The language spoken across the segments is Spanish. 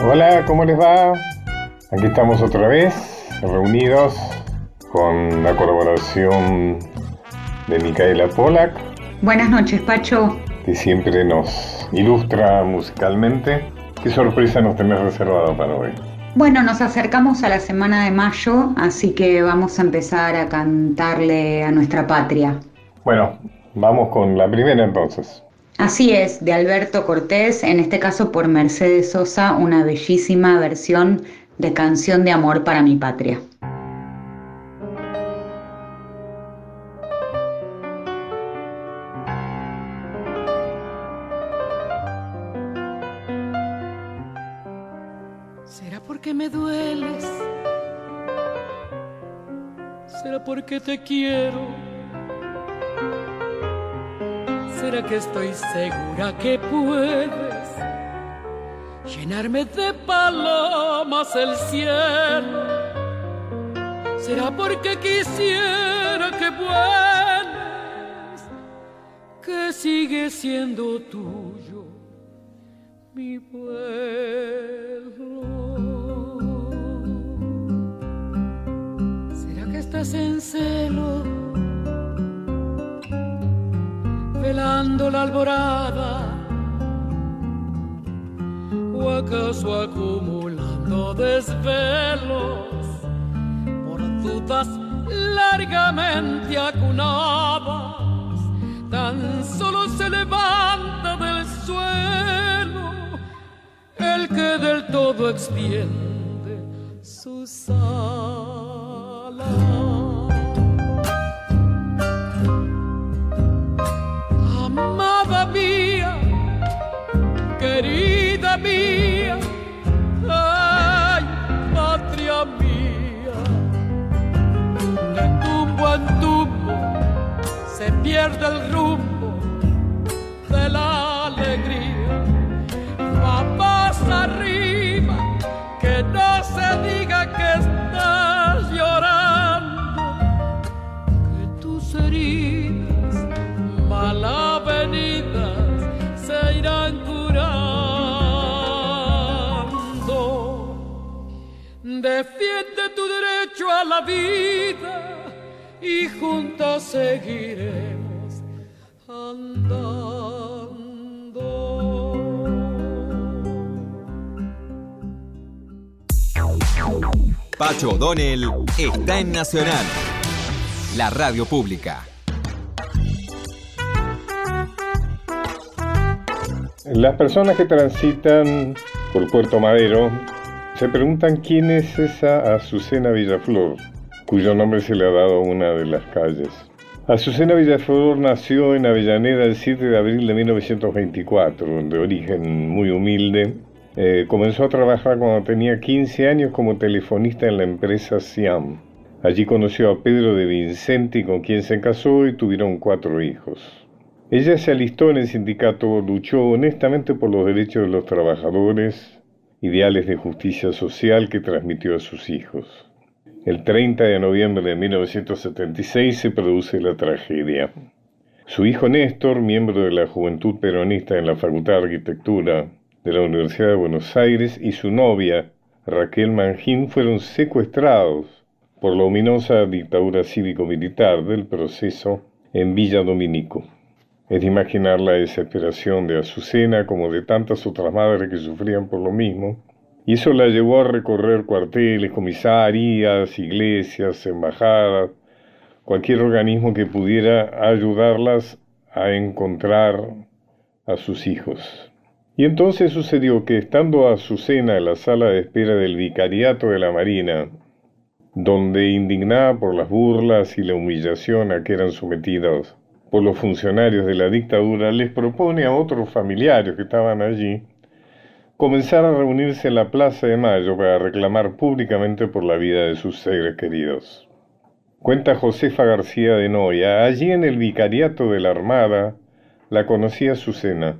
Hola, ¿cómo les va? Aquí estamos otra vez, reunidos con la colaboración de Micaela Polak. Buenas noches, Pacho. Que siempre nos ilustra musicalmente. ¿Qué sorpresa nos tenés reservado para hoy? Bueno, nos acercamos a la semana de mayo, así que vamos a empezar a cantarle a nuestra patria. Bueno, vamos con la primera entonces. Así es, de Alberto Cortés, en este caso por Mercedes Sosa, una bellísima versión de Canción de Amor para mi Patria. ¿Será porque me dueles? ¿Será porque te quiero? ¿Será que estoy segura que puedes llenarme de palomas el cielo? ¿Será porque quisiera que vuelves, que sigue siendo tuyo mi pueblo? ¿Será que estás en celo? Velando la alborada. O acaso acumulando desvelos por dudas largamente acunadas tan solo se levanta del suelo el que del todo extiende sus alas pierde el rumbo de la alegría. Va más arriba, que no se diga que estás llorando, que tus heridas mal avenidas se irán Defiende tu derecho a la vida y juntos seguiremos. Pacho O'Donnell está en Nacional, la radio pública. Las personas que transitan por Puerto Madero se preguntan quién es esa Azucena Villaflor, cuyo nombre se le ha dado a una de las calles. Azucena Villaflor nació en Avellaneda el 7 de abril de 1924, de origen muy humilde. Eh, comenzó a trabajar cuando tenía 15 años como telefonista en la empresa Siam. Allí conoció a Pedro de Vincenti, con quien se casó y tuvieron cuatro hijos. Ella se alistó en el sindicato, luchó honestamente por los derechos de los trabajadores, ideales de justicia social que transmitió a sus hijos. El 30 de noviembre de 1976 se produce la tragedia. Su hijo Néstor, miembro de la Juventud Peronista en la Facultad de Arquitectura de la Universidad de Buenos Aires, y su novia, Raquel Manjín, fueron secuestrados por la ominosa dictadura cívico-militar del proceso en Villa Dominico. Es de imaginar la desesperación de Azucena como de tantas otras madres que sufrían por lo mismo, y eso la llevó a recorrer cuarteles, comisarías, iglesias, embajadas, cualquier organismo que pudiera ayudarlas a encontrar a sus hijos. Y entonces sucedió que estando Azucena en la sala de espera del vicariato de la Marina, donde indignada por las burlas y la humillación a que eran sometidos por los funcionarios de la dictadura, les propone a otros familiares que estaban allí comenzar a reunirse en la Plaza de Mayo para reclamar públicamente por la vida de sus seres queridos. Cuenta Josefa García de Noya, allí en el vicariato de la Armada la conocía Azucena.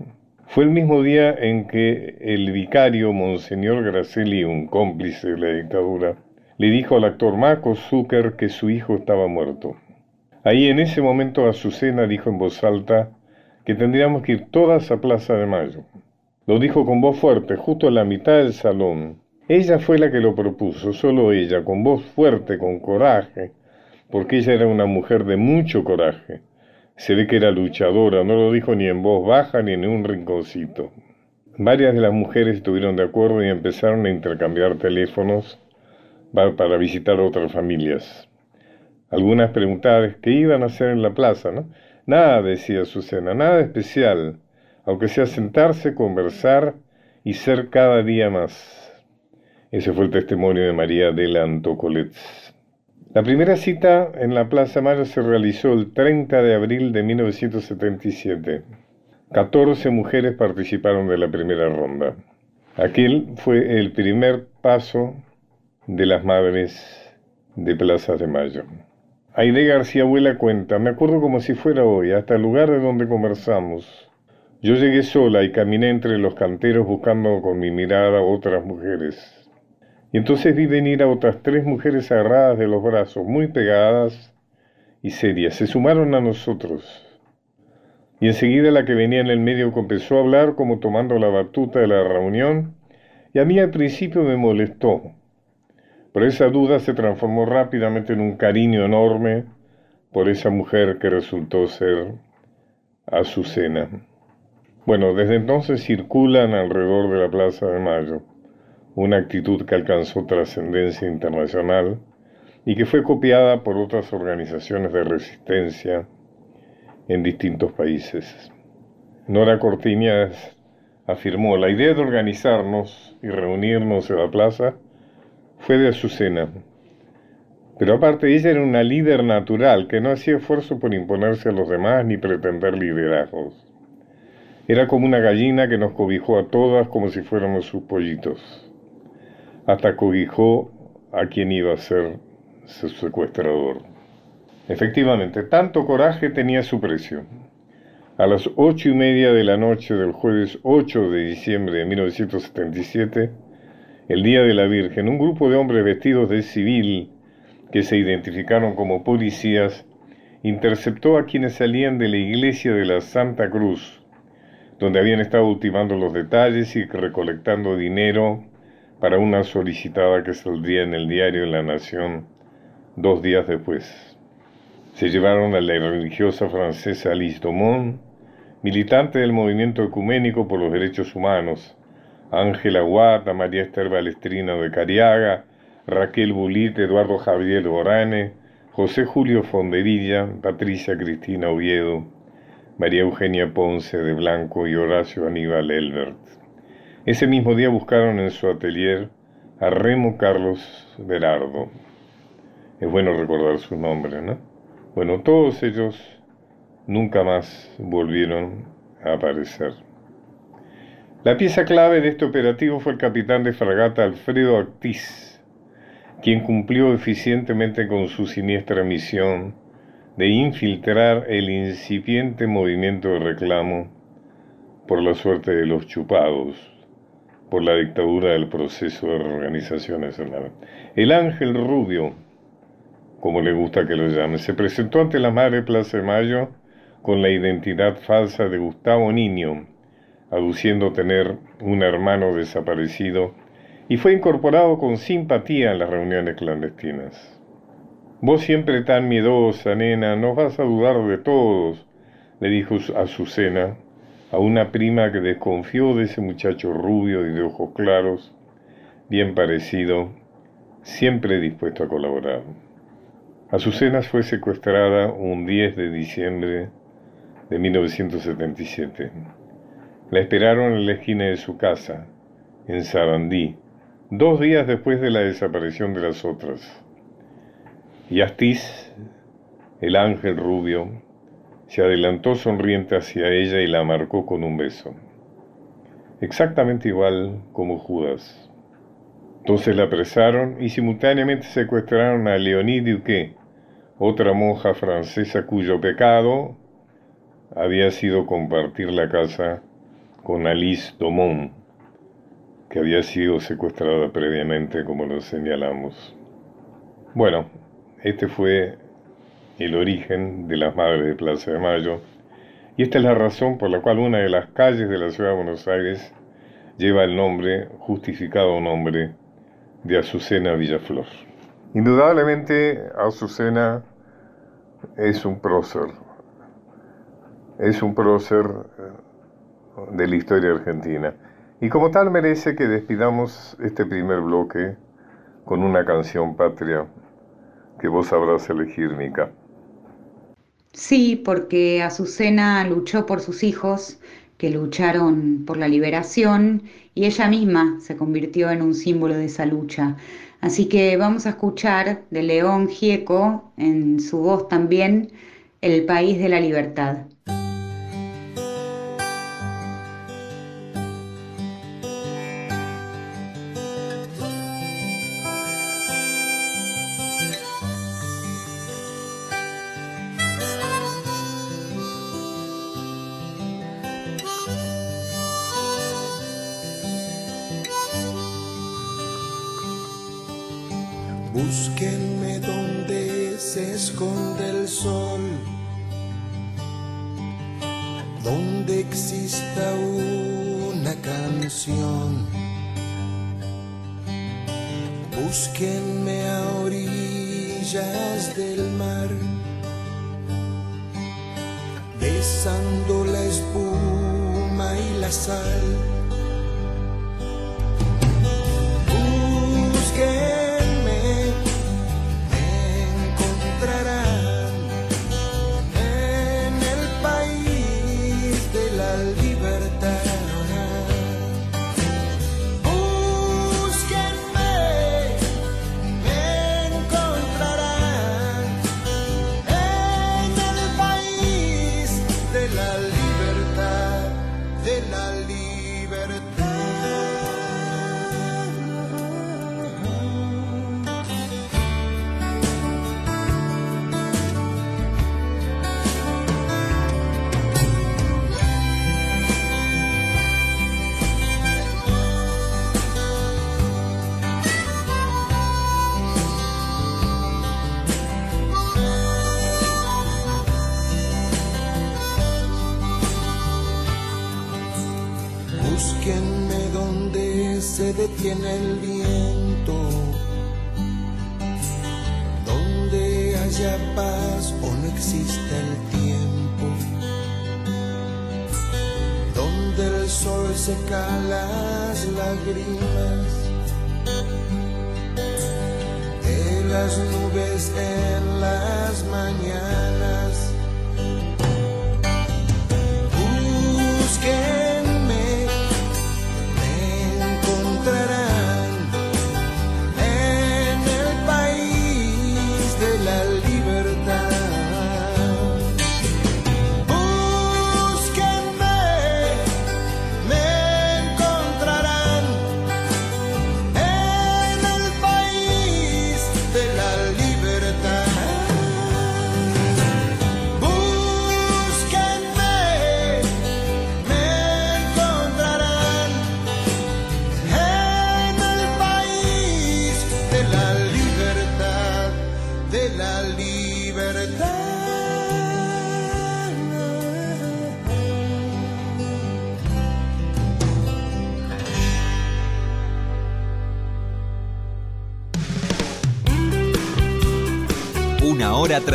Fue el mismo día en que el vicario Monseñor Graceli, un cómplice de la dictadura, le dijo al actor Marco Zucker que su hijo estaba muerto. Ahí en ese momento Azucena dijo en voz alta que tendríamos que ir todas a Plaza de Mayo. Lo dijo con voz fuerte, justo en la mitad del salón. Ella fue la que lo propuso, solo ella, con voz fuerte, con coraje, porque ella era una mujer de mucho coraje. Se ve que era luchadora, no lo dijo ni en voz baja ni en un rinconcito. Varias de las mujeres estuvieron de acuerdo y empezaron a intercambiar teléfonos para visitar otras familias. Algunas preguntaban qué iban a hacer en la plaza, ¿no? Nada, decía Susana, nada especial aunque sea sentarse, conversar y ser cada día más. Ese fue el testimonio de María de la Antocolets. La primera cita en la Plaza Mayo se realizó el 30 de abril de 1977. 14 mujeres participaron de la primera ronda. Aquel fue el primer paso de las madres de Plaza de Mayo. Aide García Abuela cuenta, me acuerdo como si fuera hoy, hasta el lugar de donde conversamos. Yo llegué sola y caminé entre los canteros buscando con mi mirada otras mujeres. Y entonces vi venir a otras tres mujeres agarradas de los brazos, muy pegadas y serias. Se sumaron a nosotros. Y enseguida la que venía en el medio comenzó a hablar como tomando la batuta de la reunión, y a mí al principio me molestó. Pero esa duda se transformó rápidamente en un cariño enorme por esa mujer que resultó ser Azucena. Bueno, desde entonces circulan alrededor de la Plaza de Mayo, una actitud que alcanzó trascendencia internacional y que fue copiada por otras organizaciones de resistencia en distintos países. Nora Cortiñas afirmó, la idea de organizarnos y reunirnos en la plaza fue de Azucena, pero aparte ella era una líder natural que no hacía esfuerzo por imponerse a los demás ni pretender liderazgos. Era como una gallina que nos cobijó a todas como si fuéramos sus pollitos. Hasta cobijó a quien iba a ser su secuestrador. Efectivamente, tanto coraje tenía su precio. A las ocho y media de la noche del jueves 8 de diciembre de 1977, el Día de la Virgen, un grupo de hombres vestidos de civil que se identificaron como policías interceptó a quienes salían de la iglesia de la Santa Cruz donde habían estado ultimando los detalles y recolectando dinero para una solicitada que saldría en el diario La Nación dos días después. Se llevaron a la religiosa francesa Alice Domont, militante del movimiento ecuménico por los derechos humanos, Ángela Guata, María Esther Balestrina de Cariaga, Raquel Bulit, Eduardo Javier Orane, José Julio Fonderilla, Patricia Cristina Oviedo, María Eugenia Ponce de Blanco y Horacio Aníbal Elbert. Ese mismo día buscaron en su atelier a Remo Carlos Berardo. Es bueno recordar su nombre, ¿no? Bueno, todos ellos nunca más volvieron a aparecer. La pieza clave de este operativo fue el capitán de fragata Alfredo Actiz, quien cumplió eficientemente con su siniestra misión de infiltrar el incipiente movimiento de reclamo por la suerte de los chupados, por la dictadura del proceso de reorganización nacional. El ángel rubio, como le gusta que lo llame, se presentó ante la Madre Plaza de Mayo con la identidad falsa de Gustavo Niño, aduciendo tener un hermano desaparecido, y fue incorporado con simpatía en las reuniones clandestinas. Vos siempre tan miedosa, nena, no vas a dudar de todos, le dijo Azucena, a una prima que desconfió de ese muchacho rubio y de ojos claros, bien parecido, siempre dispuesto a colaborar. Azucena fue secuestrada un 10 de diciembre de 1977. La esperaron en la esquina de su casa, en Sarandí, dos días después de la desaparición de las otras. Y Astiz, el ángel rubio, se adelantó sonriente hacia ella y la marcó con un beso. Exactamente igual como Judas. Entonces la apresaron y simultáneamente secuestraron a Leonie Duquet, otra monja francesa cuyo pecado había sido compartir la casa con Alice Domont, que había sido secuestrada previamente, como lo señalamos. Bueno, este fue el origen de las Madres de Plaza de Mayo y esta es la razón por la cual una de las calles de la ciudad de Buenos Aires lleva el nombre, justificado nombre, de Azucena Villaflor. Indudablemente, Azucena es un prócer, es un prócer eh, de la historia argentina. Y como tal merece que despidamos este primer bloque con una canción patria que vos sabrás elegir, Mica. Sí, porque Azucena luchó por sus hijos, que lucharon por la liberación, y ella misma se convirtió en un símbolo de esa lucha. Así que vamos a escuchar de León Gieco, en su voz también, El País de la Libertad.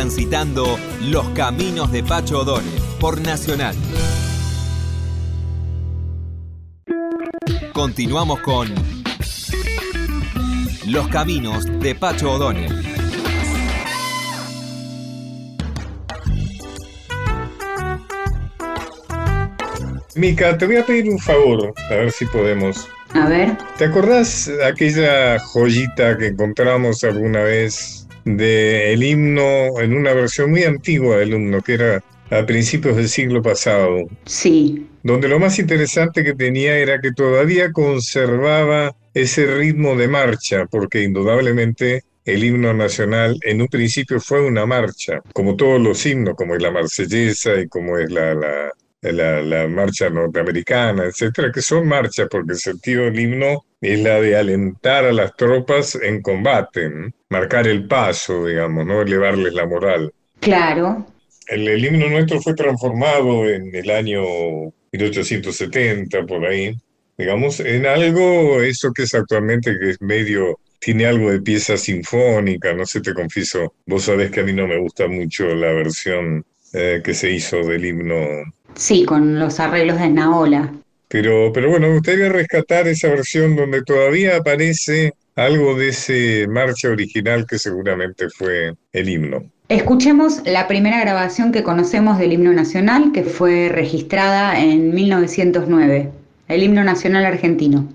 Transitando los caminos de Pacho O'Donnell por Nacional. Continuamos con Los caminos de Pacho O'Donnell. Mica, te voy a pedir un favor, a ver si podemos. A ver. ¿Te acordás aquella joyita que encontramos alguna vez del himno en una versión muy antigua del himno, que era a principios del siglo pasado. Sí. Donde lo más interesante que tenía era que todavía conservaba ese ritmo de marcha, porque indudablemente el himno nacional en un principio fue una marcha, como todos los himnos, como es la marsellesa y como es la, la, la marcha norteamericana, etcétera, que son marchas, porque el sentido del himno es la de alentar a las tropas en combate, marcar el paso, digamos, no elevarles la moral. Claro. El, himno nuestro fue transformado en el año 1870, por ahí, digamos, en algo, eso que es actualmente, que es medio, tiene algo de pieza sinfónica, no sé, te confieso, vos sabés que a mí no me gusta mucho la versión eh, que se hizo del himno. Sí, con los arreglos de Naola. Pero, pero bueno, me gustaría rescatar esa versión donde todavía aparece algo de ese marcha original que seguramente fue el himno. Escuchemos la primera grabación que conocemos del himno nacional, que fue registrada en 1909, el himno nacional argentino.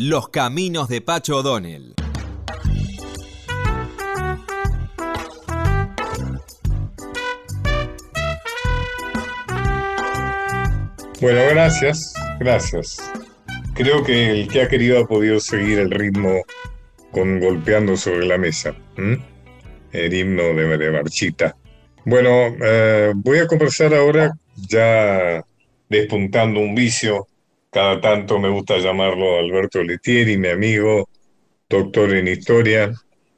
Los Caminos de Pacho O'Donnell. Bueno, gracias, gracias. Creo que el que ha querido ha podido seguir el ritmo con golpeando sobre la mesa. El himno de, Marchita. Bueno, eh, voy a conversar ahora ya despuntando un vicio. Cada tanto me gusta llamarlo Alberto Letieri, mi amigo, doctor en historia,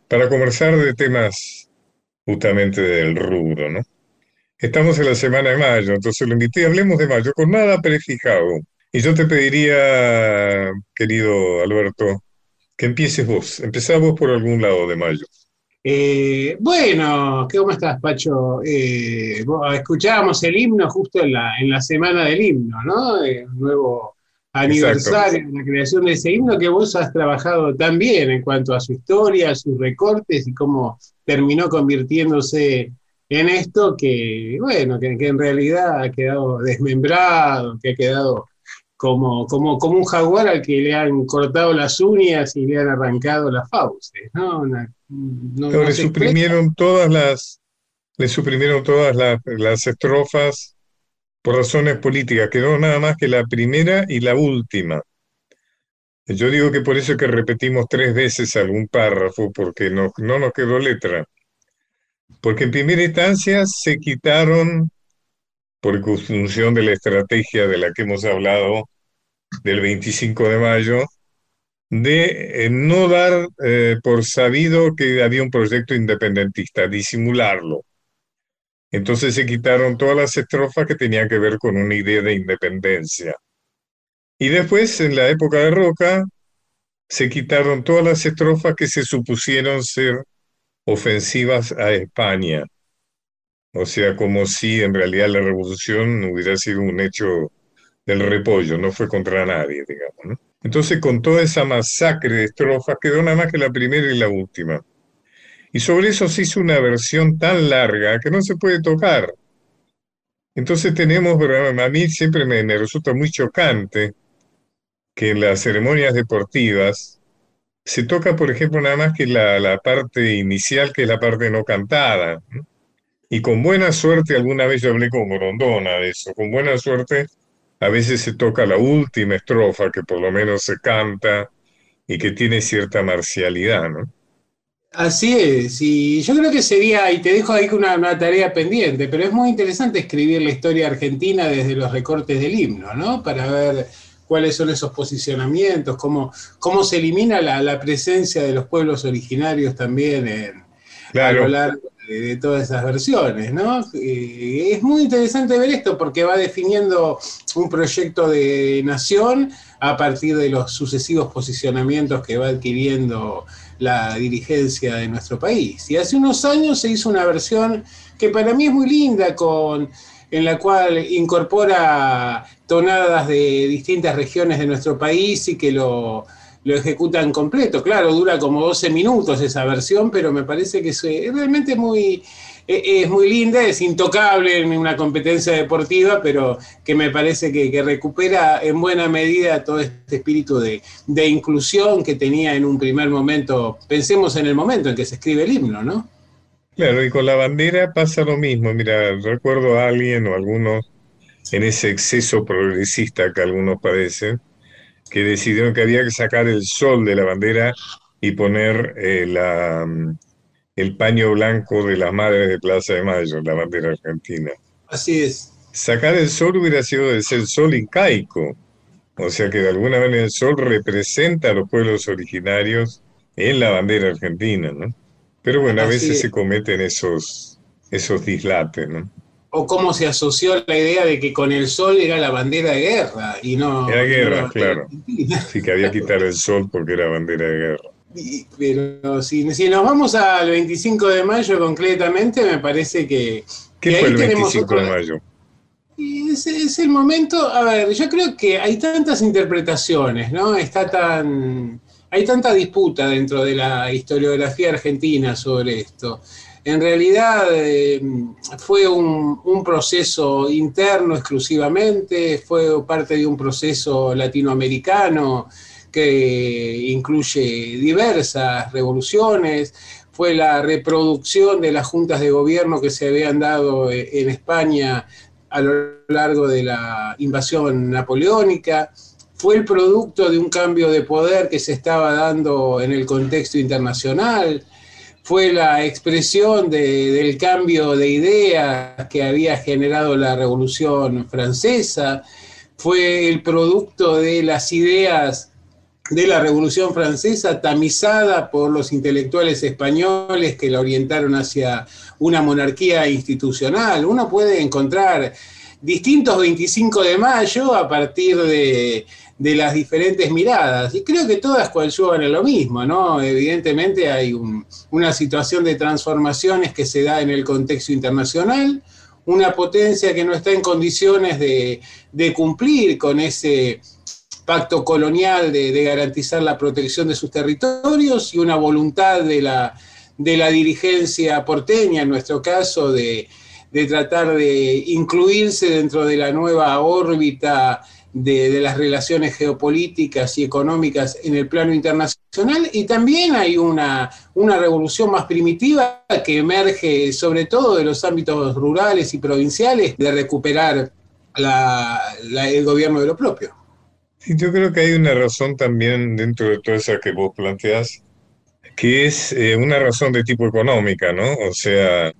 para conversar de temas justamente del rubro, ¿no? Estamos en la semana de mayo, entonces lo invité, hablemos de mayo, con nada prefijado. Y yo te pediría, querido Alberto, que empieces vos. Empezá vos por algún lado de mayo. Eh, bueno, ¿cómo estás, Pacho? Eh, escuchábamos el himno justo en la, en la semana del himno, ¿no? El nuevo aniversario de la creación de ese himno que vos has trabajado también en cuanto a su historia, sus recortes y cómo terminó convirtiéndose en esto que, bueno, que, en realidad ha quedado desmembrado, que ha quedado como, como, como un jaguar al que le han cortado las uñas y le han arrancado las fauces, ¿no? le suprimieron todas las le suprimieron todas las, estrofas por razones políticas, quedó nada más que la primera y la última. Yo digo que por eso es que repetimos tres veces algún párrafo, porque no, no nos quedó letra. Porque en primera instancia se quitaron, por función de la estrategia de la que hemos hablado del 25 de mayo, de eh, no dar eh, por sabido que había un proyecto independentista, disimularlo. Entonces se quitaron todas las estrofas que tenían que ver con una idea de independencia. Y después, en la época de Roca, se quitaron todas las estrofas que se supusieron ser ofensivas a España. O sea, como si en realidad la revolución hubiera sido un hecho del repollo, no fue contra nadie, digamos. Entonces, con toda esa masacre de estrofas, quedó nada más que la primera y la última. Y sobre eso se hizo una versión tan larga que no se puede tocar. Entonces tenemos, a mí siempre me, resulta muy chocante que en las ceremonias deportivas se toca, por ejemplo, nada más que la, parte inicial, que es la parte no cantada. Y con buena suerte, alguna vez yo hablé con Grondona de eso, con buena suerte a veces se toca la última estrofa, que por lo menos se canta y que tiene cierta marcialidad, ¿no? Así es, y yo creo que sería, y te dejo ahí una, una, tarea pendiente, pero es muy interesante escribir la historia argentina desde los recortes del himno, ¿no? Para ver cuáles son esos posicionamientos, cómo, cómo se elimina la, presencia de los pueblos originarios también en, a lo largo de, todas esas versiones, ¿no? Eh, es muy interesante ver esto porque va definiendo un proyecto de nación a partir de los sucesivos posicionamientos que va adquiriendo la dirigencia de nuestro país. Y hace unos años se hizo una versión que para mí es muy linda con en la cual incorpora tonadas de distintas regiones de nuestro país y que lo, ejecutan completo. Claro, dura como 12 minutos esa versión, pero me parece que es realmente muy, es muy linda, es intocable en una competencia deportiva, pero que me parece que, recupera en buena medida todo este espíritu de, inclusión que tenía en un primer momento. Pensemos en el momento en que se escribe el himno, ¿no? Claro, y con la bandera pasa lo mismo. Mira, recuerdo a alguien o algunos en ese exceso progresista que algunos padecen, que decidieron que había que sacar el sol de la bandera y poner eh, la, mm, el paño blanco de las madres de Plaza de Mayo, la bandera argentina. Así es. Sacar el sol hubiera sido el sol incaico, o sea que de alguna manera el sol representa a los pueblos originarios en la bandera argentina, ¿no? Pero bueno, a veces se cometen esos, esos dislates, ¿no? O cómo se asoció la idea de que con el sol era la bandera de guerra y no... Era guerra, claro. Sí, que había que quitar el sol porque era bandera de guerra. Pero si, si nos vamos al 25 de mayo concretamente, me parece que... ¿Qué fue el 25 de mayo? Y es, es, el momento, a ver, yo creo que hay tantas interpretaciones, ¿no? Está tan hay tanta disputa dentro de la historiografía argentina sobre esto. En realidad eh, fue un, proceso interno exclusivamente, fue parte de un proceso latinoamericano que incluye diversas revoluciones, fue la reproducción de las juntas de gobierno que se habían dado en España a lo largo de la invasión napoleónica, fue el producto de un cambio de poder que se estaba dando en el contexto internacional, fue la expresión del cambio de ideas que había generado la Revolución Francesa, fue el producto de las ideas de la Revolución Francesa tamizada por los intelectuales españoles que la orientaron hacia una monarquía institucional. Uno puede encontrar distintos 25 de mayo a partir de, las diferentes miradas. Y creo que todas coadyuvan en lo mismo, ¿no? Evidentemente hay una situación de transformaciones que se da en el contexto internacional, una potencia que no está en condiciones de, cumplir con ese pacto colonial de, garantizar la protección de sus territorios y una voluntad de la, dirigencia porteña, en nuestro caso, de, tratar de incluirse dentro de la nueva órbita de, las relaciones geopolíticas y económicas en el plano internacional y también hay una revolución más primitiva que emerge sobre todo de los ámbitos rurales y provinciales de recuperar el gobierno de lo propio. Yo creo que hay una razón también dentro de toda esa que vos planteás, que es eh, una razón de tipo económica, ¿no? O sea,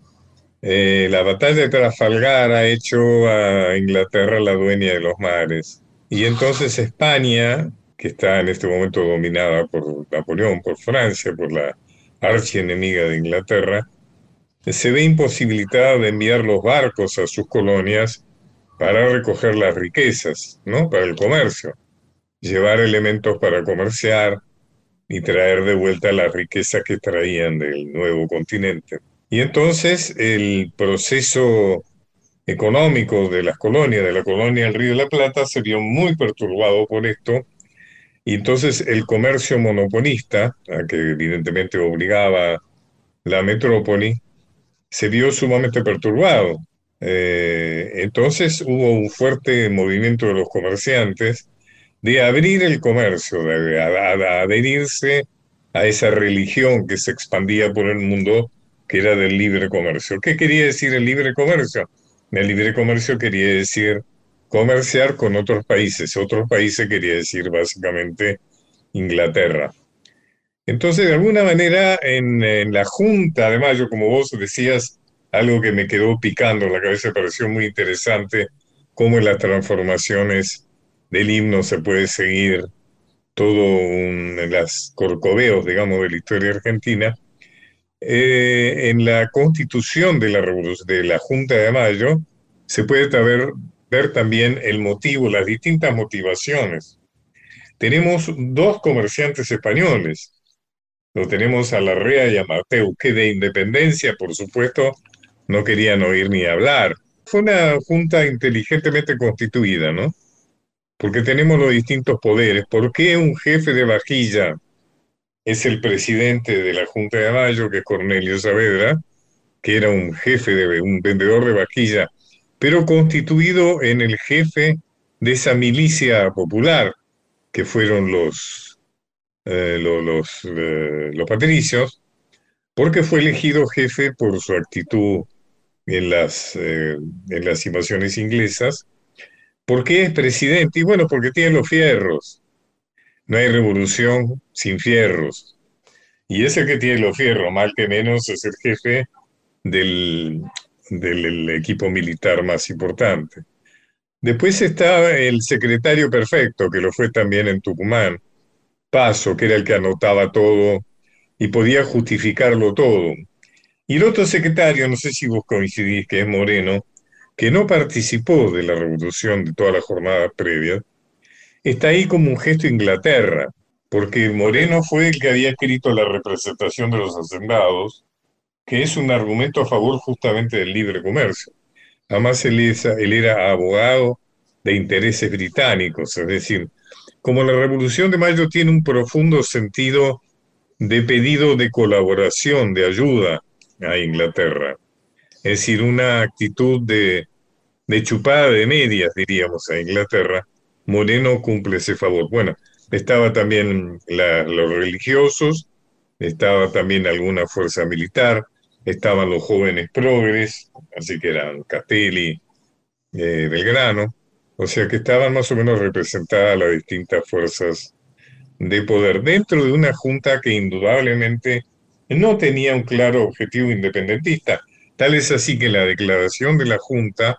eh, la batalla de Trafalgar ha hecho a Inglaterra la dueña de los mares. Y entonces España, que está en este momento dominada por Napoleón, por Francia, por la archienemiga de Inglaterra, se ve imposibilitada de enviar los barcos a sus colonias para recoger las riquezas, ¿no? Para el comercio, llevar elementos para comerciar y traer de vuelta las riquezas que traían del nuevo continente. Y entonces el proceso económico de las colonias, de la colonia del Río de la Plata, se vio muy perturbado por esto. Y entonces el comercio monopolista, a que evidentemente obligaba la metrópoli, se vio sumamente perturbado. Eh, entonces hubo un fuerte movimiento de los comerciantes de abrir el comercio, de adherirse a esa religión que se expandía por el mundo que era del libre comercio. ¿Qué quería decir el libre comercio? El libre comercio quería decir comerciar con otros países. Otros países quería decir básicamente Inglaterra. Entonces, de alguna manera, en, la Junta de Mayo, como vos decías, algo que me quedó picando en la cabeza, pareció muy interesante, cómo las transformaciones del himno se puede seguir todo en las corcoveos, digamos, de la historia argentina, eh, en la constitución de la, de la Junta de Mayo se puede ver, ver también el motivo, las distintas motivaciones. Tenemos dos comerciantes españoles. Lo tenemos a Larrea y a Mateu, que de independencia, por supuesto, no querían oír ni hablar. Fue una junta inteligentemente constituida, ¿no? Porque tenemos los distintos poderes. ¿Por qué un jefe de vajilla es el presidente de la Junta de Mayo, que es Cornelio Saavedra, que era un jefe de un vendedor de vaquilla, pero constituido en el jefe de esa milicia popular, que fueron los, eh, los, eh, los, patricios, porque fue elegido jefe por su actitud en las, eh, en las invasiones inglesas, porque es presidente, y bueno, porque tiene los fierros, no hay revolución sin fierros. Y ese que tiene los fierros, mal que menos, es el jefe del, equipo militar más importante. Después está el secretario perfecto, que lo fue también en Tucumán, Paso, que era el que anotaba todo y podía justificarlo todo. Y el otro secretario, no sé si vos coincidís, que es Moreno, que no participó de la revolución de todas las jornadas previas, está ahí como un gesto Inglaterra, porque Moreno fue el que había escrito la representación de los hacendados, que es un argumento a favor justamente del libre comercio. Además, él, él era abogado de intereses británicos, es decir, como la Revolución de Mayo tiene un profundo sentido de pedido de colaboración, de ayuda a Inglaterra, es decir, una actitud de, de chupada de medias, diríamos, a Inglaterra, Moreno cumple ese favor. Bueno, estaba también los religiosos, estaba también alguna fuerza militar, estaban los jóvenes progres, así que eran Castelli, eh, Belgrano, o sea que estaban más o menos representadas las distintas fuerzas de poder dentro de una junta que indudablemente no tenía un claro objetivo independentista. Tal es así que la declaración de la junta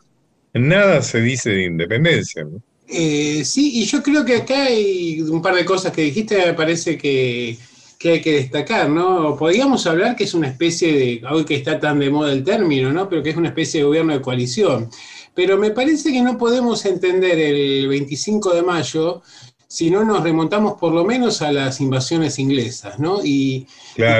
nada se dice de independencia. Eh, sí, y yo creo que acá hay un par de cosas que dijiste, me parece que, que, hay que destacar, ¿no? Podríamos hablar que es una especie de, hoy que está tan de moda el término, ¿no? Pero que es una especie de gobierno de coalición. Pero me parece que no podemos entender el 25 de mayo si no nos remontamos por lo menos a las invasiones inglesas, ¿no? Y,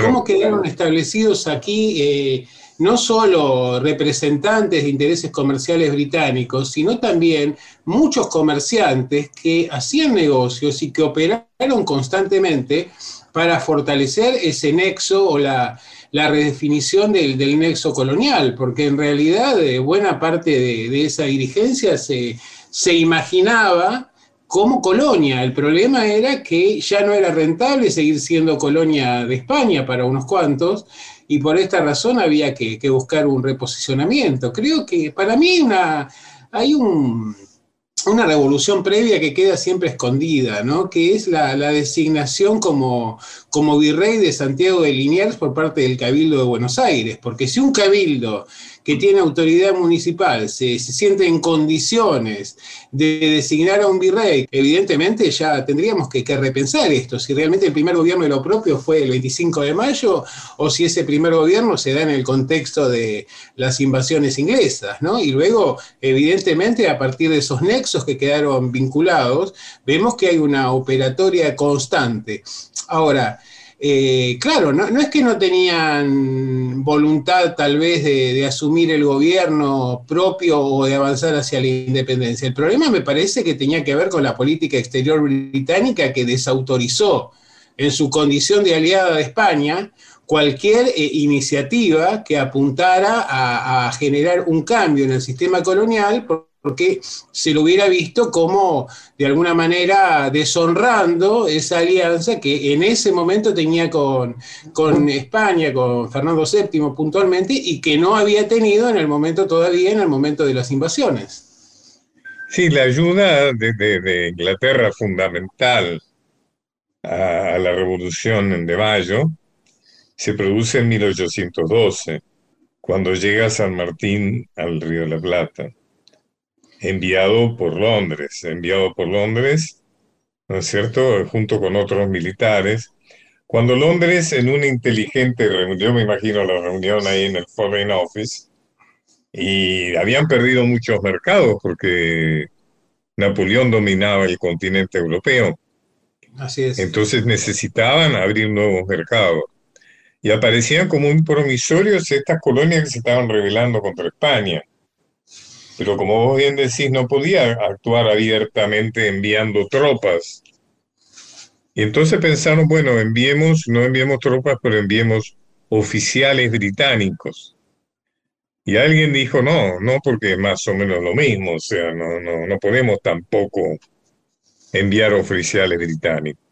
cómo quedaron establecidos aquí eh, no solo representantes de intereses comerciales británicos, sino también muchos comerciantes que hacían negocios y que operaron constantemente para fortalecer ese nexo o la, redefinición del, nexo colonial, porque en realidad eh, buena parte de, esa dirigencia se, se imaginaba como colonia. El problema era que ya no era rentable seguir siendo colonia de España para unos cuantos, y por esta razón había que, buscar un reposicionamiento. Creo que para mí una, hay una revolución previa que queda siempre escondida, ¿no? que es la, designación como, como virrey de Santiago de Liniers por parte del Cabildo de Buenos Aires, porque si un cabildo que tiene autoridad municipal se, siente en condiciones de designar a un virrey, evidentemente ya tendríamos que, repensar esto, si realmente el primer gobierno de lo propio fue el 25 de mayo o si ese primer gobierno se da en el contexto de las invasiones inglesas, ¿no? Y luego, evidentemente, a partir de esos nexos que quedaron vinculados, vemos que hay una operatoria constante. Ahora, eh, claro, no, es que no tenían voluntad tal vez de, asumir el gobierno propio o de avanzar hacia la independencia. El problema me parece que tenía que ver con la política exterior británica que desautorizó en su condición de aliada de España cualquier eh, iniciativa que apuntara a, generar un cambio en el sistema colonial porque se lo hubiera visto como, de alguna manera, deshonrando esa alianza que en ese momento tenía con, España, con Fernando VII puntualmente, y que no había tenido en el momento todavía, en el momento de las invasiones. Sí, la ayuda de, Inglaterra fundamental a, a, la revolución de Mayo se produce en 1812, cuando llega San Martín al Río de la Plata enviado por Londres, enviado por Londres, ¿no es cierto?, junto con otros militares. Cuando Londres, en una inteligente reunión, yo me imagino la reunión ahí en el Foreign Office, y habían perdido muchos mercados porque Napoleón dominaba el continente europeo. Así es. Entonces necesitaban abrir nuevos mercados. Y aparecían como un promisorios estas colonias que se estaban rebelando contra España. Pero como vos bien decís, no podía actuar abiertamente enviando tropas. Y entonces pensaron, bueno, enviemos, no enviemos tropas, pero enviemos oficiales británicos. Y alguien dijo, no, no, porque es más o menos lo mismo, o sea, no, no, no podemos tampoco enviar oficiales británicos.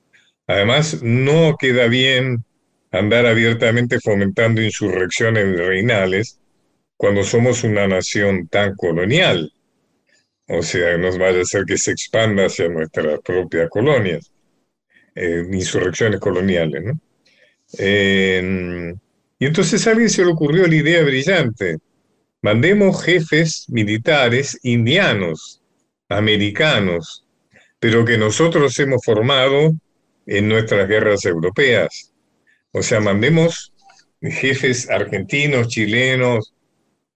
Además, no queda bien andar abiertamente fomentando insurrecciones reinales cuando somos una nación tan colonial. O sea, nos vaya a hacer que se expanda hacia nuestras propias colonias, eh, insurrecciones coloniales, ¿no? y entonces a alguien se le ocurrió la idea brillante. Mandemos jefes militares indianos, americanos, pero que nosotros hemos formado en nuestras guerras europeas. O sea, mandemos jefes argentinos, chilenos,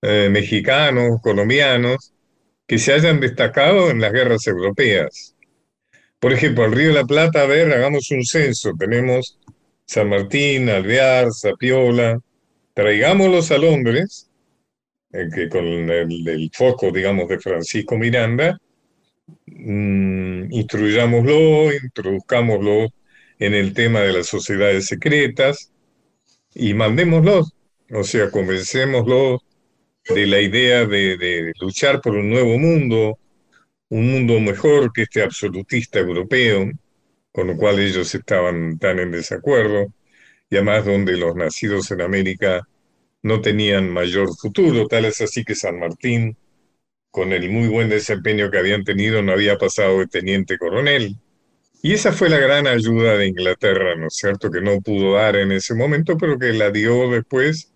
eh, mexicanos, colombianos, que se hayan destacado en las guerras europeas. Por ejemplo, al Río de la Plata, a ver, hagamos un censo. Tenemos San Martín, Alvear, Zapiola. Traigámoslos a Londres, eh, que con el, foco, digamos, de Francisco Miranda, mm, instruyámoslo, introduzcámoslo en el tema de las sociedades secretas y mandémoslos. O sea, convencémoslos de la idea de, luchar por un nuevo mundo, un mundo mejor que este absolutista europeo, con lo cual ellos estaban tan en desacuerdo, y además donde los nacidos en América no tenían mayor futuro, tal es así que San Martín, con el muy buen desempeño que habían tenido, no había pasado de teniente coronel. Y esa fue la gran ayuda de Inglaterra, ¿no es cierto?, que no pudo dar en ese momento, pero que la dio después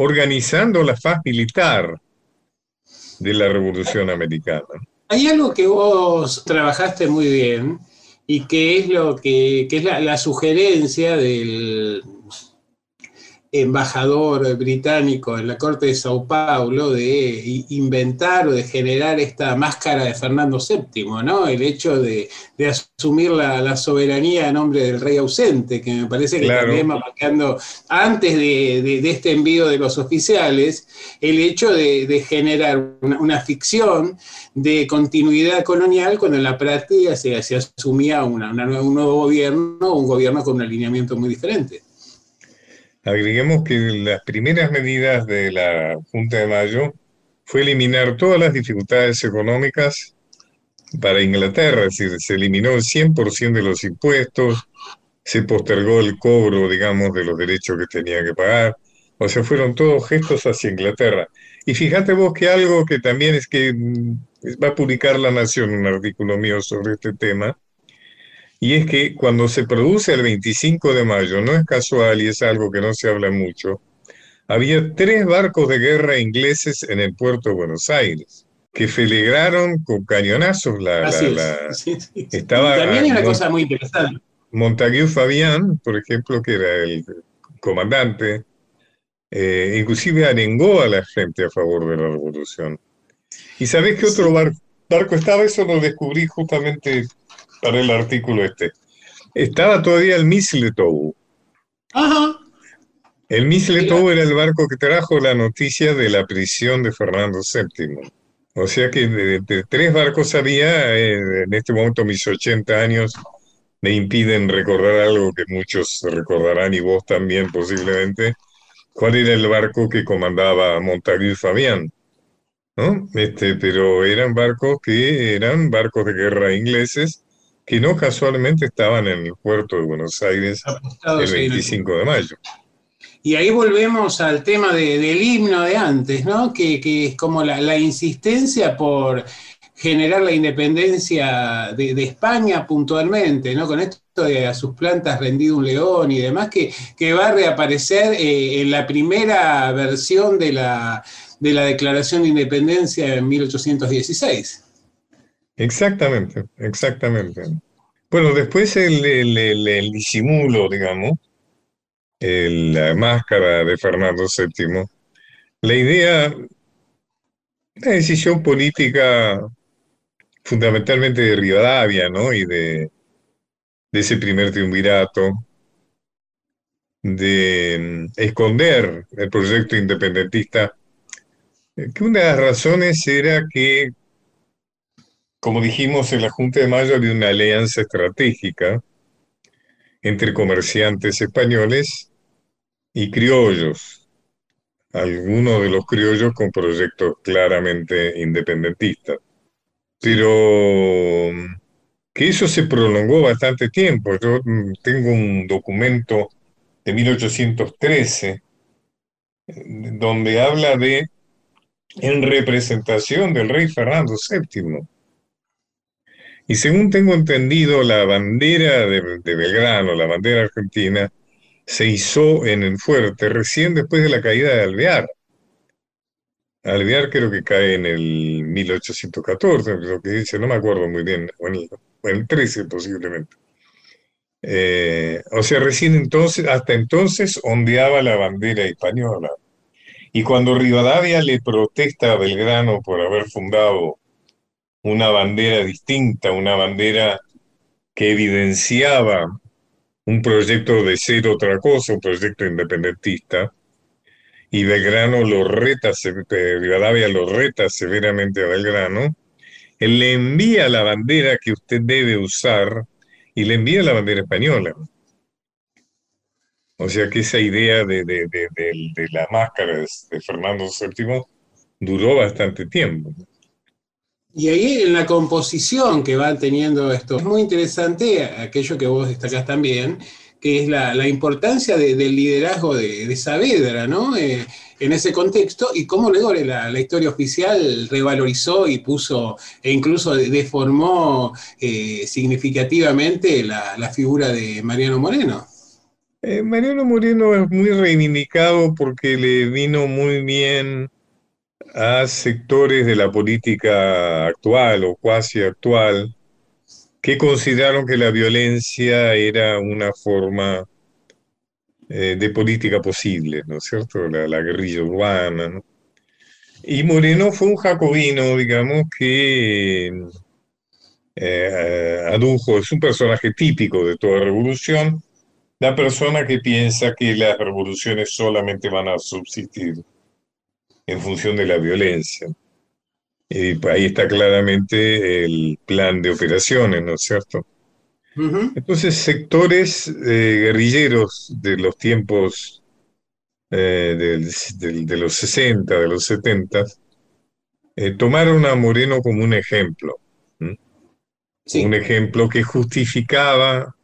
organizando la faz militar de la Revolución Americana. Hay algo que vos trabajaste muy bien y que es lo que, es la sugerencia del, embajador británico en la corte de Sao Paulo de inventar o de generar esta máscara de Fernando VII, ¿no? El hecho de, asumir la, soberanía a nombre del rey ausente, que me parece que también va marcando, antes de, este envío de los oficiales, el hecho de, generar una, ficción de continuidad colonial cuando en la práctica se, asumía un nuevo gobierno, un gobierno con un alineamiento muy diferente. Agreguemos que las primeras medidas de la Junta de Mayo fue eliminar todas las dificultades económicas para Inglaterra, es decir, se eliminó el 100% de los impuestos, se postergó el cobro, digamos, de los derechos que tenía que pagar, o sea, fueron todos gestos hacia Inglaterra. Y fíjate vos que algo que también es que va a publicar La Nación un artículo mío sobre este tema, y es que cuando se produce el 25 de mayo, no es casual y es algo que no se habla mucho, había tres barcos de guerra ingleses en el puerto de Buenos Aires que felegraron con cañonazos la... Estaba También hay una cosa muy interesante. Montague Fabián, por ejemplo, que era el comandante, eh, inclusive arengó a la gente a favor de la revolución. ¿Y sabés qué otro barco estaba? Eso lo descubrí justamente para el artículo este. Estaba todavía el Mistletoe. Ajá. El Mistletoe era el barco que trajo la noticia de la prisión de Fernando VII. O sea que de, tres barcos había, eh, en este momento mis 80 años me impiden recordar algo que muchos recordarán y vos también posiblemente. ¿Cuál era el barco que comandaba Montague Fabián? ¿No? Este, pero eran barcos que eran barcos de guerra ingleses que no casualmente estaban en el puerto de Buenos Aires el 25 de mayo. Y ahí volvemos al tema del himno de antes, ¿no? Que, es como la, insistencia por generar la independencia de, España puntualmente, ¿no? Con esto de a sus plantas rendido un león y demás, que, que va a reaparecer eh, en la primera versión de la, de la Declaración de Independencia en 1816. Exactamente, exactamente. Bueno, después el, disimulo, digamos, la máscara de Fernando VII, la idea, una decisión política fundamentalmente de Rivadavia, ¿no? Y de, de ese primer triunvirato, de mm, esconder el proyecto independentista, que una de las razones era que como dijimos, en la Junta de Mayo había una alianza estratégica entre comerciantes españoles y criollos, algunos de los criollos con proyectos claramente independentistas. Pero que eso se prolongó bastante tiempo. Yo mm, tengo un documento de 1813 donde habla de en representación del rey Fernando VII y según tengo entendido, la bandera de, Belgrano, la bandera argentina, se hizo en el fuerte recién después de la caída de Alvear. Alvear creo que cae en el 1814, lo que dice, no me acuerdo muy bien, o en el, 13 posiblemente. Eh, o sea, recién entonces, hasta entonces ondeaba la bandera española. Y cuando Rivadavia le protesta a Belgrano por haber fundado una bandera distinta, una bandera que evidenciaba un proyecto de ser otra cosa, un proyecto independentista, y Belgrano lo reta, Rivadavia lo reta severamente a Belgrano, él le envía la bandera que usted debe usar y le envía la bandera española. O sea que esa idea de, de, de la máscara de Fernando VII duró bastante tiempo. Y ahí en la composición que van teniendo esto, es muy interesante aquello que vos destacás también, que es la, importancia del liderazgo de, Saavedra, ¿no? Eh, en ese contexto, y cómo luego la, la, historia oficial revalorizó y puso, e incluso deformó eh, significativamente la, figura de Mariano Moreno. Eh, Mariano Moreno es muy reivindicado porque le vino muy bien a sectores de la política actual o cuasi actual que consideraron que la violencia era una forma eh, de política posible, ¿no es cierto? La, guerrilla urbana, ¿no? Y Moreno fue un jacobino, digamos, que eh, adujo, es un personaje típico de toda revolución, la persona que piensa que las revoluciones solamente van a subsistir en función de la violencia. Y ahí está claramente el plan de operaciones, ¿no es cierto? Entonces, sectores eh, guerrilleros de los tiempos eh, de los 60, de los 70, eh, tomaron a Moreno como un ejemplo. Un ejemplo que justificaba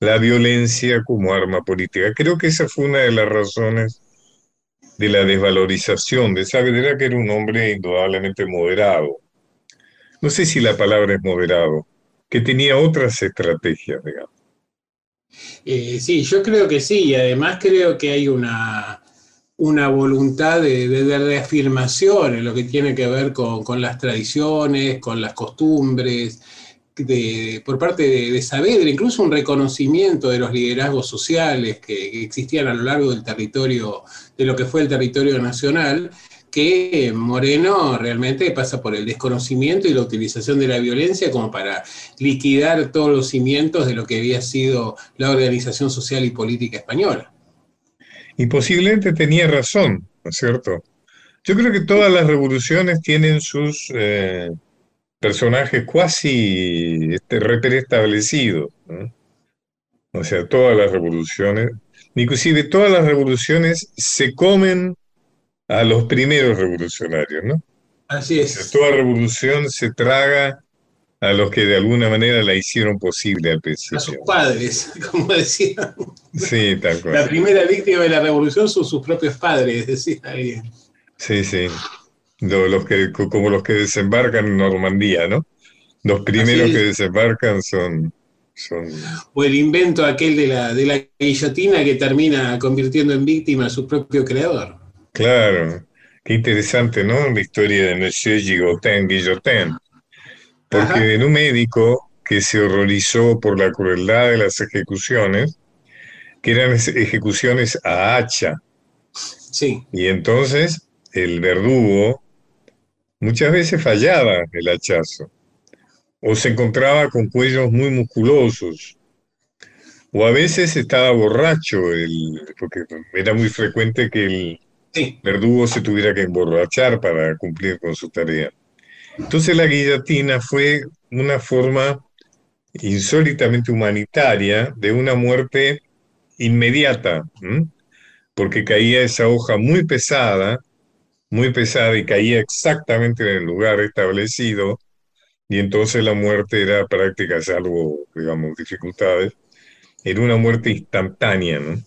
la violencia como arma política. Creo que esa fue una de las razones de la desvalorización de Saavedra, que era un hombre indudablemente moderado. No sé si la palabra es moderado, que tenía otras estrategias, digamos. Eh, sí, yo creo que sí, y además creo que hay una, una voluntad de, reafirmación en lo que tiene que ver con, las tradiciones, con las costumbres, por parte de, Saavedra, incluso un reconocimiento de los liderazgos sociales que existían a lo largo del territorio de lo que fue el territorio nacional, que Moreno realmente pasa por el desconocimiento y la utilización de la violencia como para liquidar todos los cimientos de lo que había sido la organización social y política española. Y posiblemente tenía razón, ¿no es cierto? Yo creo que todas las revoluciones tienen sus eh, personajes cuasi este, establecidos. O sea, todas las revoluciones Inclusive todas las revoluciones se comen a los primeros revolucionarios, ¿no? Así es. toda revolución se traga a los que de alguna manera la hicieron posible al principio. A sus padres, como decían. Sí, tal cual. La primera víctima de la revolución son sus propios padres, decía alguien. Sí, sí. Los que, como los que desembarcan en Normandía, ¿no? Los primeros que desembarcan son o el invento aquel de la, de la guillotina que termina convirtiendo en víctima a su propio creador. Claro, qué interesante, ¿no? La historia de Monsieur Gigotin, Guillotin. Porque en un médico que se horrorizó por la crueldad de las ejecuciones, que eran ejecuciones a hacha. Sí. Y entonces el verdugo muchas veces fallaba el hachazo o se encontraba con cuellos muy musculosos, o a veces estaba borracho, el, porque era muy frecuente que el verdugo se tuviera que emborrachar para cumplir con su tarea. Entonces la guillotina fue una forma insólitamente humanitaria de una muerte inmediata, porque caía esa hoja muy pesada, muy pesada y caía exactamente en el lugar establecido, y entonces la muerte era práctica, salvo, digamos, dificultades, era una muerte instantánea, ¿no?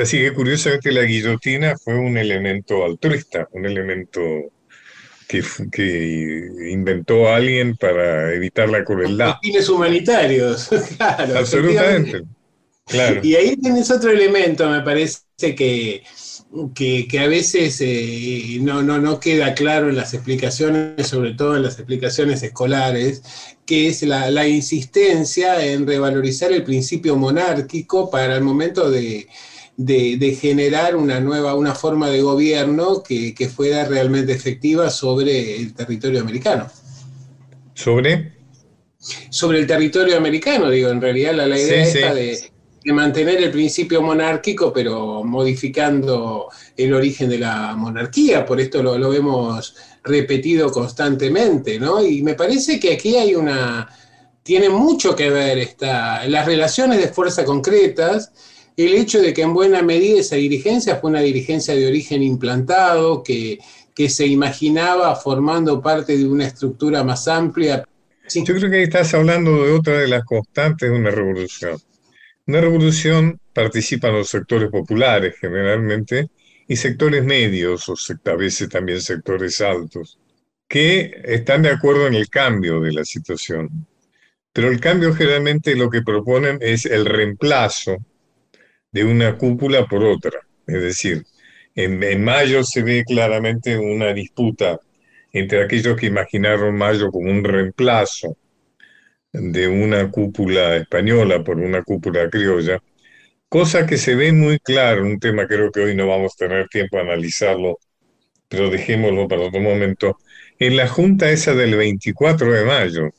Así que curiosamente la guillotina fue un elemento altruista, un elemento que, que inventó alguien para evitar la crueldad. Fines humanitarios, claro. Absolutamente. Claro. Y ahí tienes otro elemento, me parece que que, a veces eh, no, no, no, queda claro en las explicaciones, sobre todo en las explicaciones escolares, que es la, insistencia en revalorizar el principio monárquico para el momento de, generar una nueva, una forma de gobierno que, fuera realmente efectiva sobre el territorio americano. ¿Sobre? Sobre el territorio americano, digo, en realidad la, idea esta de de mantener el principio monárquico, pero modificando el origen de la monarquía. Por esto lo, lo, vemos repetido constantemente, ¿no? Y me parece que aquí hay una. tiene mucho que ver esta, las relaciones de fuerza concretas, el hecho de que en buena medida esa dirigencia fue una dirigencia de origen implantado, que, que se imaginaba formando parte de una estructura más amplia. Yo creo que ahí estás hablando de otra de las constantes de una revolución. Una revolución participan los sectores populares generalmente y sectores medios o a veces también sectores altos que están de acuerdo en el cambio de la situación. Pero el cambio generalmente lo que proponen es el reemplazo de una cúpula por otra. Es decir, en, mayo se ve claramente una disputa entre aquellos que imaginaron mayo como un reemplazo de una cúpula española por una cúpula criolla, cosa que se ve muy claro, un tema creo que hoy no vamos a tener tiempo a analizarlo, pero dejémoslo para otro momento, en la junta esa del 24 de mayo,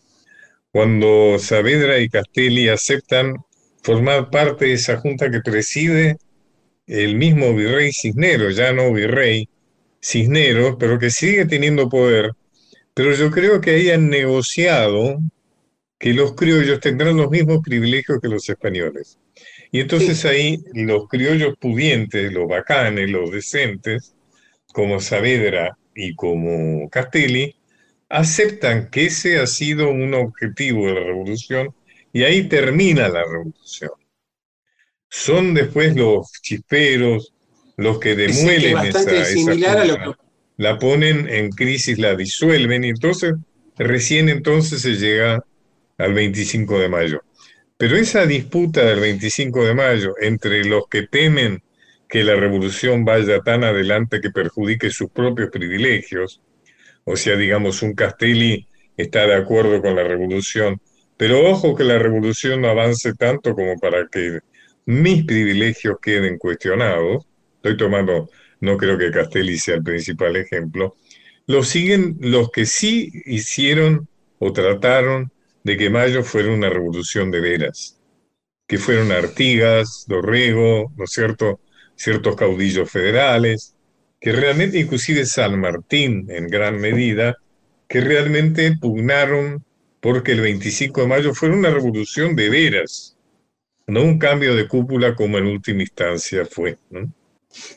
cuando Saavedra y Castelli aceptan formar parte de esa junta que preside el mismo virrey Cisneros, ya no virrey Cisneros, pero que sigue teniendo poder. Pero yo creo que ahí han negociado que los criollos tendrán los mismos privilegios que los españoles. Y entonces ahí los criollos pudientes, los bacanes, los decentes, como Saavedra y como Castelli, aceptan que ese ha sido un objetivo de la revolución y ahí termina la revolución. Son después los chisperos los que demuelen esa, la ponen en crisis, la disuelven y entonces recién entonces se llega al 25 de mayo. Pero esa disputa del 25 de mayo entre los que temen que la revolución vaya tan adelante que perjudique sus propios privilegios o sea, digamos, un Castelli está de acuerdo con la revolución, pero ojo que la revolución no avance tanto como para que mis privilegios queden cuestionados. Estoy tomando, no creo que Castelli sea el principal ejemplo. Lo siguen los que sí hicieron o trataron de que Mayo fuera una revolución de veras, que fueron Artigas, Dorrego, ¿no es cierto?, ciertos caudillos federales, que realmente, inclusive San Martín en gran medida, que realmente pugnaron porque el 25 de mayo fue una revolución de veras, no un cambio de cúpula como en última instancia fue.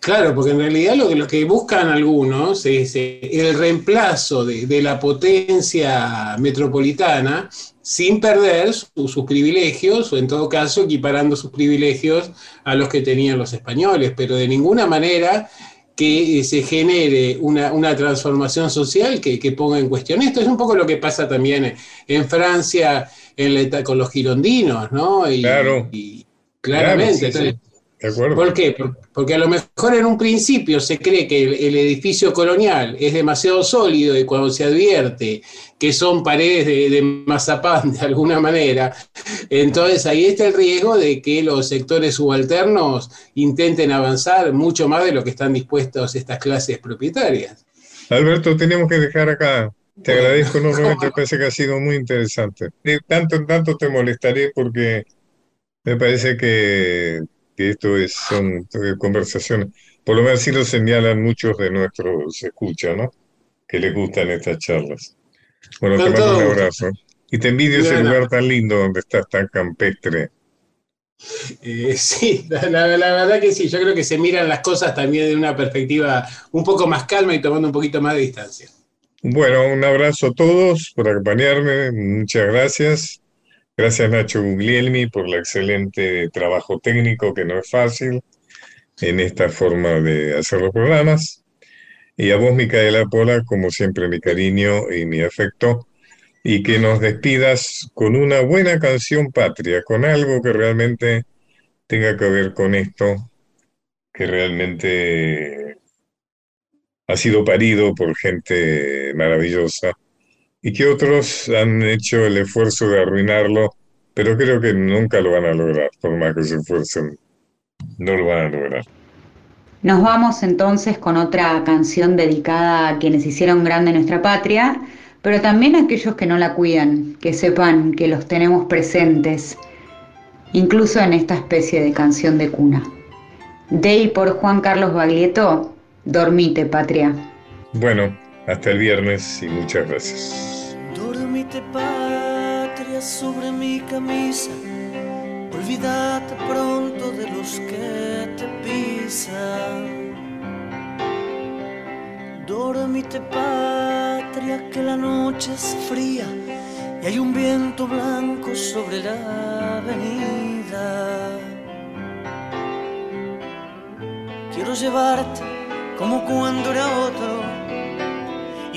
Claro, porque en realidad lo que, lo que buscan algunos es eh, el reemplazo de, la potencia metropolitana sin perder sus privilegios, o en todo caso equiparando sus privilegios a los que tenían los españoles, pero de ninguna manera que eh, se genere una, transformación social que, ponga en cuestión esto. Es un poco lo que pasa también en Francia en con los girondinos, ¿no? Y, claro. claramente. ¿Por qué? Porque a lo mejor en un principio se cree que el, edificio colonial es demasiado sólido y cuando se advierte que son paredes de, mazapán de alguna manera, entonces ahí está el riesgo de que los sectores subalternos intenten avanzar mucho más de lo que están dispuestos estas clases propietarias. Alberto, tenemos que dejar acá. Te agradezco enormemente, parece que ha sido muy interesante. De tanto en tanto te molestaré porque me parece que que esto es, son eh, conversaciones, por lo menos así lo señalan muchos de nuestros escuchas, ¿no? Que les gustan estas charlas. Bueno, te mando un abrazo. Y te envidio ese lugar tan lindo donde estás tan campestre. Eh, sí, la, verdad que sí, yo creo que se miran las cosas también de una perspectiva un poco más calma y tomando un poquito más de distancia. Bueno, un abrazo a todos por acompañarme, muchas gracias. Gracias Nacho Guglielmi por el excelente trabajo técnico que no es fácil en esta forma de hacer los programas. Y a vos, Micaela Pola, como siempre, mi cariño y mi afecto. Y que nos despidas con una buena canción patria, con algo que realmente tenga que ver con esto, que realmente ha sido parido por gente maravillosa y que otros han hecho el esfuerzo de arruinarlo, pero creo que nunca lo van a lograr, por más que se esfuercen, no lo van a lograr. Nos vamos entonces con otra canción dedicada a quienes hicieron grande nuestra patria, pero también a aquellos que no la cuidan, que sepan que los tenemos presentes, incluso en esta especie de canción de cuna. De por Juan Carlos Baglietto, Dormite, patria. Bueno, hasta el viernes y muchas gracias patria sobre mi camisa, olvídate pronto de los que te pisan. Dormite patria que la noche es fría y hay un viento blanco sobre la avenida. Quiero llevarte como cuando era otro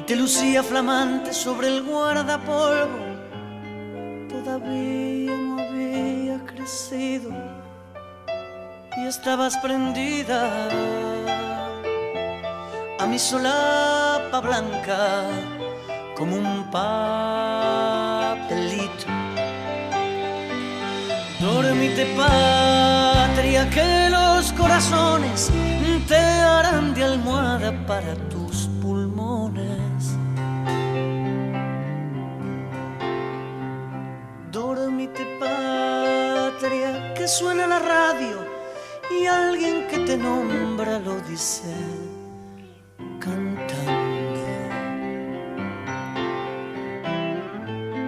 te lucía flamante sobre el guardapolvo. Todavía no había crecido y estabas prendida a mi solapa blanca como un papelito. Dormite patria que los corazones te harán de almohada para tus que suena la radio y alguien que te nombra lo dice cantando.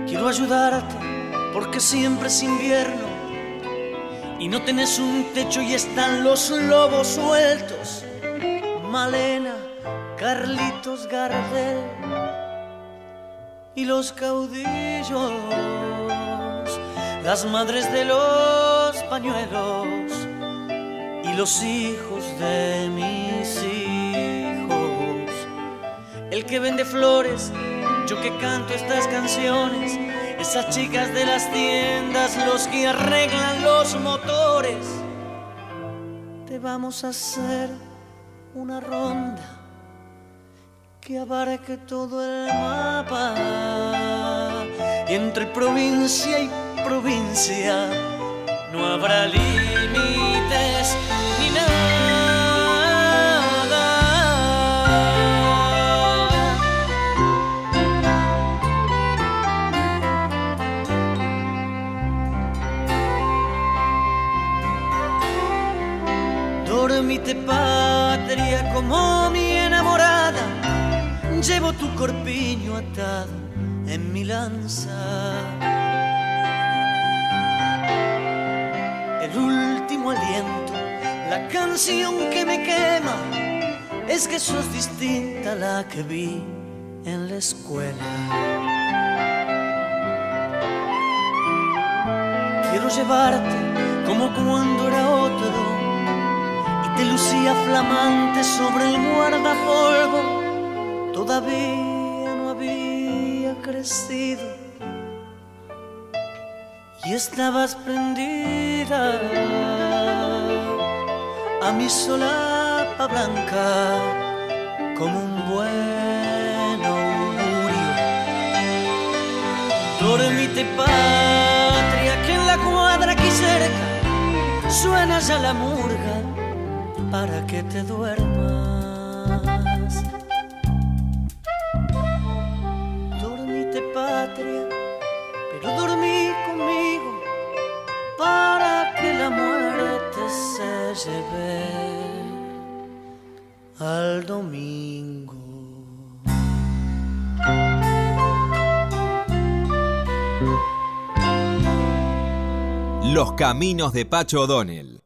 Quiero ayudarte porque siempre es invierno y no tenés un techo y están los lobos sueltos. Malena, Carlitos Gardel y los caudillos, las madres de los pañuelos y los hijos de mis hijos. El que vende flores, yo que canto estas canciones, esas chicas de las tiendas, los que arreglan los motores. Te vamos a hacer una ronda que abarque todo el mapa. Y entre provincia y provincia no habrá límites el último aliento, la canción que me quema, es que sos distinta a la que vi en la escuela. Quiero llevarte como cuando era otro y te lucía flamante sobre el guardapolvo. Todavía y estabas prendida a mi solapa blanca como un buen augurio. Dormite patria que en la cuadra aquí cerca suena ya la murga para que te duermas. Al domingo. Los caminos de Pacho O'Donnell.